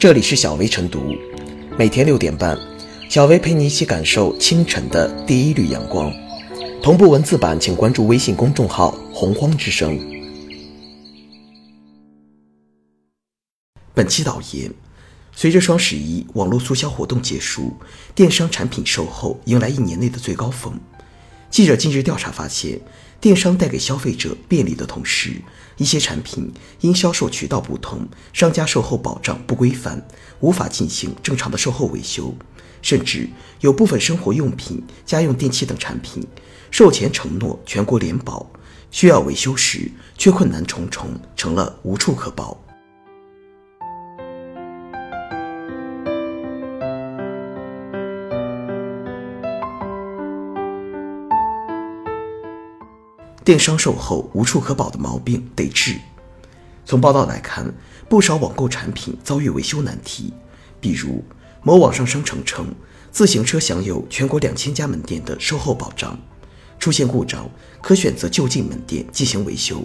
这里是小薇晨读，每天六点半，小薇陪你一起感受清晨的第一缕阳光。同步文字版，请关注微信公众号“洪荒之声”。本期导言：随着双十一网络促销活动结束，电商产品售后迎来一年内的最高峰。记者近日调查发现，电商带给消费者便利的同时，一些产品因销售渠道不同，商家售后保障不规范，无法进行正常的售后维修，甚至有部分生活用品、家用电器等产品，售前承诺全国联保，需要维修时却困难重重，成了无处可保。电商售后无处可保的毛病得治。从报道来看，不少网购产品遭遇维修难题，比如某网上商城称自行车享有全国两千家门店的售后保障，出现故障可选择就近门店进行维修。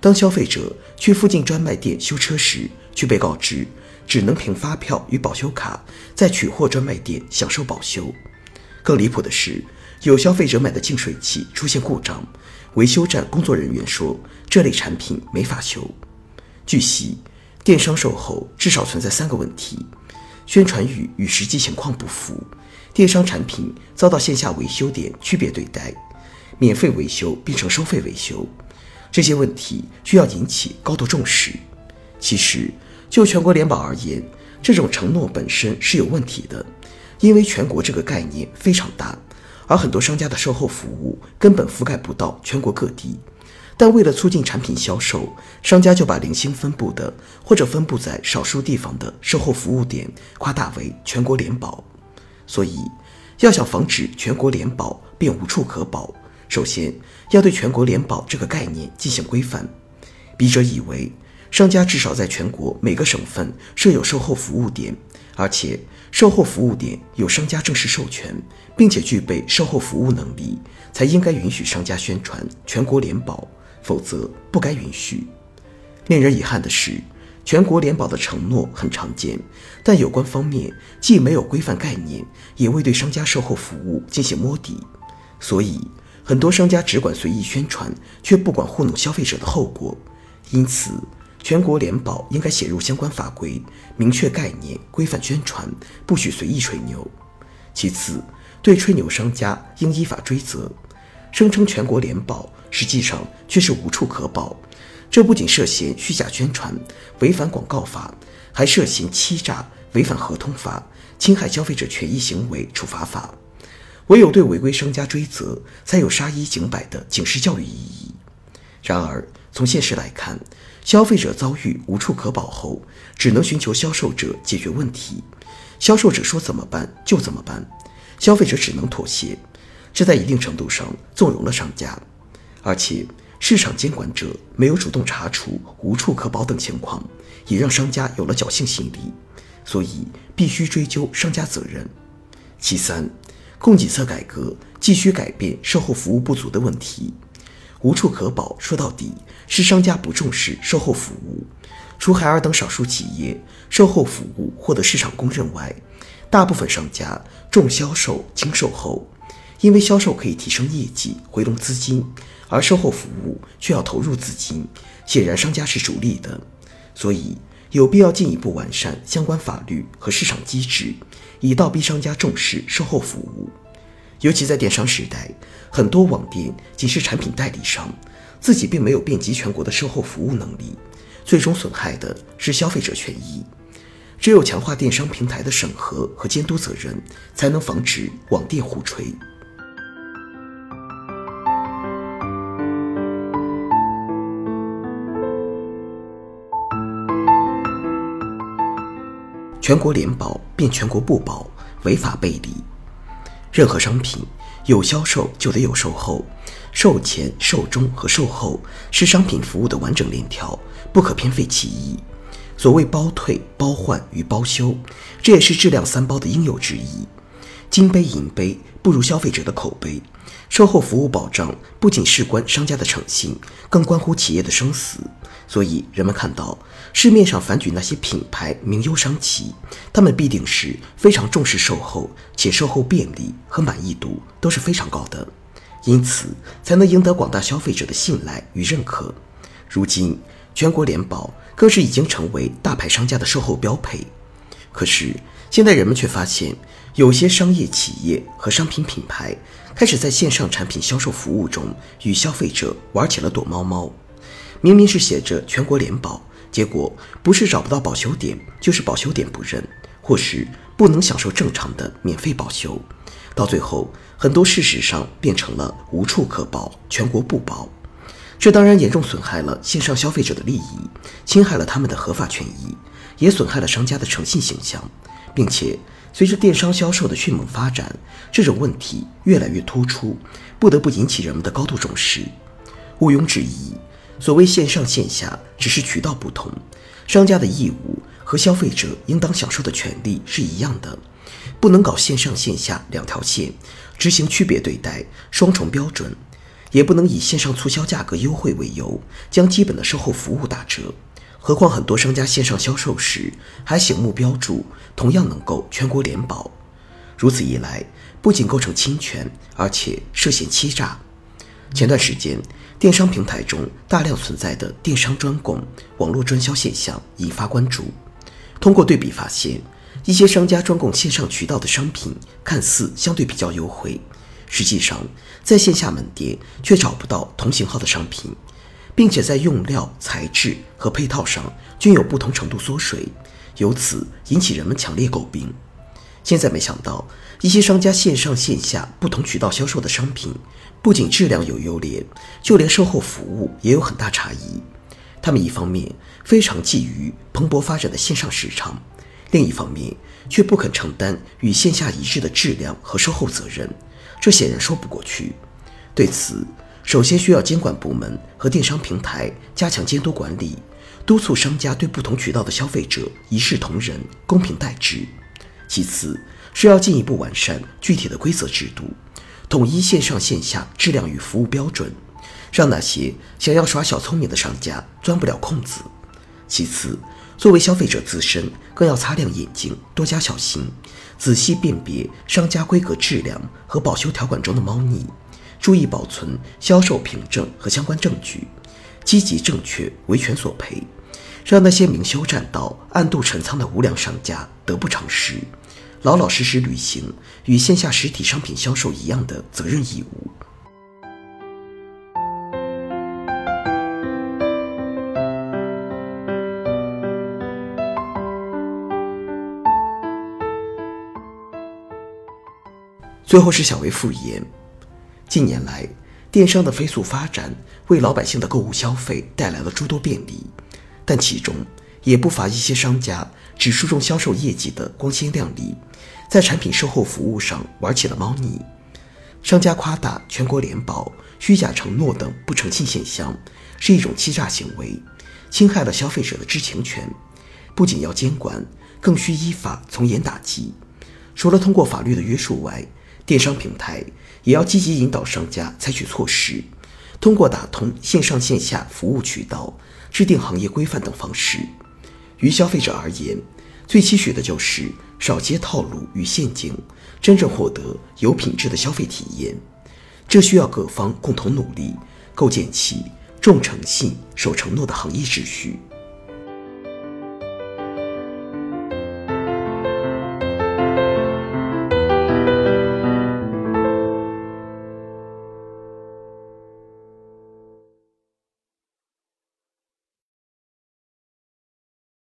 当消费者去附近专卖店修车时，却被告知只能凭发票与保修卡在取货专卖店享受保修。更离谱的是，有消费者买的净水器出现故障。维修站工作人员说：“这类产品没法修。”据悉，电商售后至少存在三个问题：宣传语与实际情况不符，电商产品遭到线下维修点区别对待，免费维修变成收费维修。这些问题需要引起高度重视。其实，就全国联保而言，这种承诺本身是有问题的，因为全国这个概念非常大。而很多商家的售后服务根本覆盖不到全国各地，但为了促进产品销售，商家就把零星分布的或者分布在少数地方的售后服务点夸大为全国联保。所以，要想防止全国联保便无处可保，首先要对全国联保这个概念进行规范。笔者以为，商家至少在全国每个省份设有售后服务点，而且。售后服务点有商家正式授权，并且具备售后服务能力，才应该允许商家宣传全国联保，否则不该允许。令人遗憾的是，全国联保的承诺很常见，但有关方面既没有规范概念，也未对商家售后服务进行摸底，所以很多商家只管随意宣传，却不管糊弄消费者的后果。因此。全国联保应该写入相关法规，明确概念，规范宣传，不许随意吹牛。其次，对吹牛商家应依法追责。声称全国联保，实际上却是无处可保，这不仅涉嫌虚假宣传，违反广告法，还涉嫌欺诈，违反合同法，侵害消费者权益行为处罚法。唯有对违规商家追责，才有杀一儆百的警示教育意义。然而，从现实来看，消费者遭遇无处可保后，只能寻求销售者解决问题。销售者说怎么办就怎么办，消费者只能妥协。这在一定程度上纵容了商家，而且市场监管者没有主动查处无处可保等情况，也让商家有了侥幸心理。所以必须追究商家责任。其三，供给侧改革继续改变售后服务不足的问题。无处可保，说到底是商家不重视售后服务。除海尔等少数企业售后服务获得市场公认外，大部分商家重销售轻售后，因为销售可以提升业绩、回笼资金，而售后服务却要投入资金，显然商家是逐利的。所以有必要进一步完善相关法律和市场机制，以倒逼商家重视售后服务。尤其在电商时代，很多网店仅是产品代理商，自己并没有遍及全国的售后服务能力，最终损害的是消费者权益。只有强化电商平台的审核和监督责任，才能防止网店互吹。全国联保变全国不保，违法背离。任何商品有销售就得有售后，售前、售中和售后是商品服务的完整链条，不可偏废其一。所谓包退、包换与包修，这也是质量三包的应有之义。金杯银杯不如消费者的口碑。售后服务保障不仅事关商家的诚信，更关乎企业的生死。所以人们看到市面上反举那些品牌名优商旗，他们必定是非常重视售后，且售后便利和满意度都是非常高的，因此才能赢得广大消费者的信赖与认可。如今，全国联保更是已经成为大牌商家的售后标配。可是，现在人们却发现，有些商业企业和商品品牌开始在线上产品销售服务中与消费者玩起了躲猫猫。明明是写着全国联保，结果不是找不到保修点，就是保修点不认，或是不能享受正常的免费保修。到最后，很多事实上变成了无处可保，全国不保。这当然严重损害了线上消费者的利益，侵害了他们的合法权益，也损害了商家的诚信形象，并且随着电商销售的迅猛发展，这种问题越来越突出，不得不引起人们的高度重视。毋庸置疑。所谓线上线下只是渠道不同，商家的义务和消费者应当享受的权利是一样的，不能搞线上线下两条线，执行区别对待、双重标准，也不能以线上促销价格优惠为由，将基本的售后服务打折。何况很多商家线上销售时还醒目标注同样能够全国联保，如此一来，不仅构成侵权，而且涉嫌欺诈。前段时间。电商平台中大量存在的电商专供、网络专销现象引发关注。通过对比发现，一些商家专供线上渠道的商品看似相对比较优惠，实际上在线下门店却找不到同型号的商品，并且在用料、材质和配套上均有不同程度缩水，由此引起人们强烈诟病。现在没想到，一些商家线上线下不同渠道销售的商品。不仅质量有优劣，就连售后服务也有很大差异。他们一方面非常觊觎蓬勃发展的线上市场，另一方面却不肯承担与线下一致的质量和售后责任，这显然说不过去。对此，首先需要监管部门和电商平台加强监督管理，督促商家对不同渠道的消费者一视同仁、公平待之。其次，是要进一步完善具体的规则制度。统一线上线下质量与服务标准，让那些想要耍小聪明的商家钻不了空子。其次，作为消费者自身，更要擦亮眼睛，多加小心，仔细辨别商家规格、质量和保修条款中的猫腻，注意保存销售凭证和相关证据，积极正确维权索赔，让那些明修栈道、暗度陈仓的无良商家得不偿失。老老实实履行与线下实体商品销售一样的责任义务。最后是小微复言，近年来电商的飞速发展为老百姓的购物消费带来了诸多便利，但其中也不乏一些商家。只注重销售业绩的光鲜亮丽，在产品售后服务上玩起了猫腻。商家夸大全国联保、虚假承诺等不诚信现象，是一种欺诈行为，侵害了消费者的知情权。不仅要监管，更需依法从严打击。除了通过法律的约束外，电商平台也要积极引导商家采取措施，通过打通线上线下服务渠道、制定行业规范等方式。于消费者而言，最期许的就是少接套路与陷阱，真正获得有品质的消费体验。这需要各方共同努力，构建起重诚信、守承诺的行业秩序。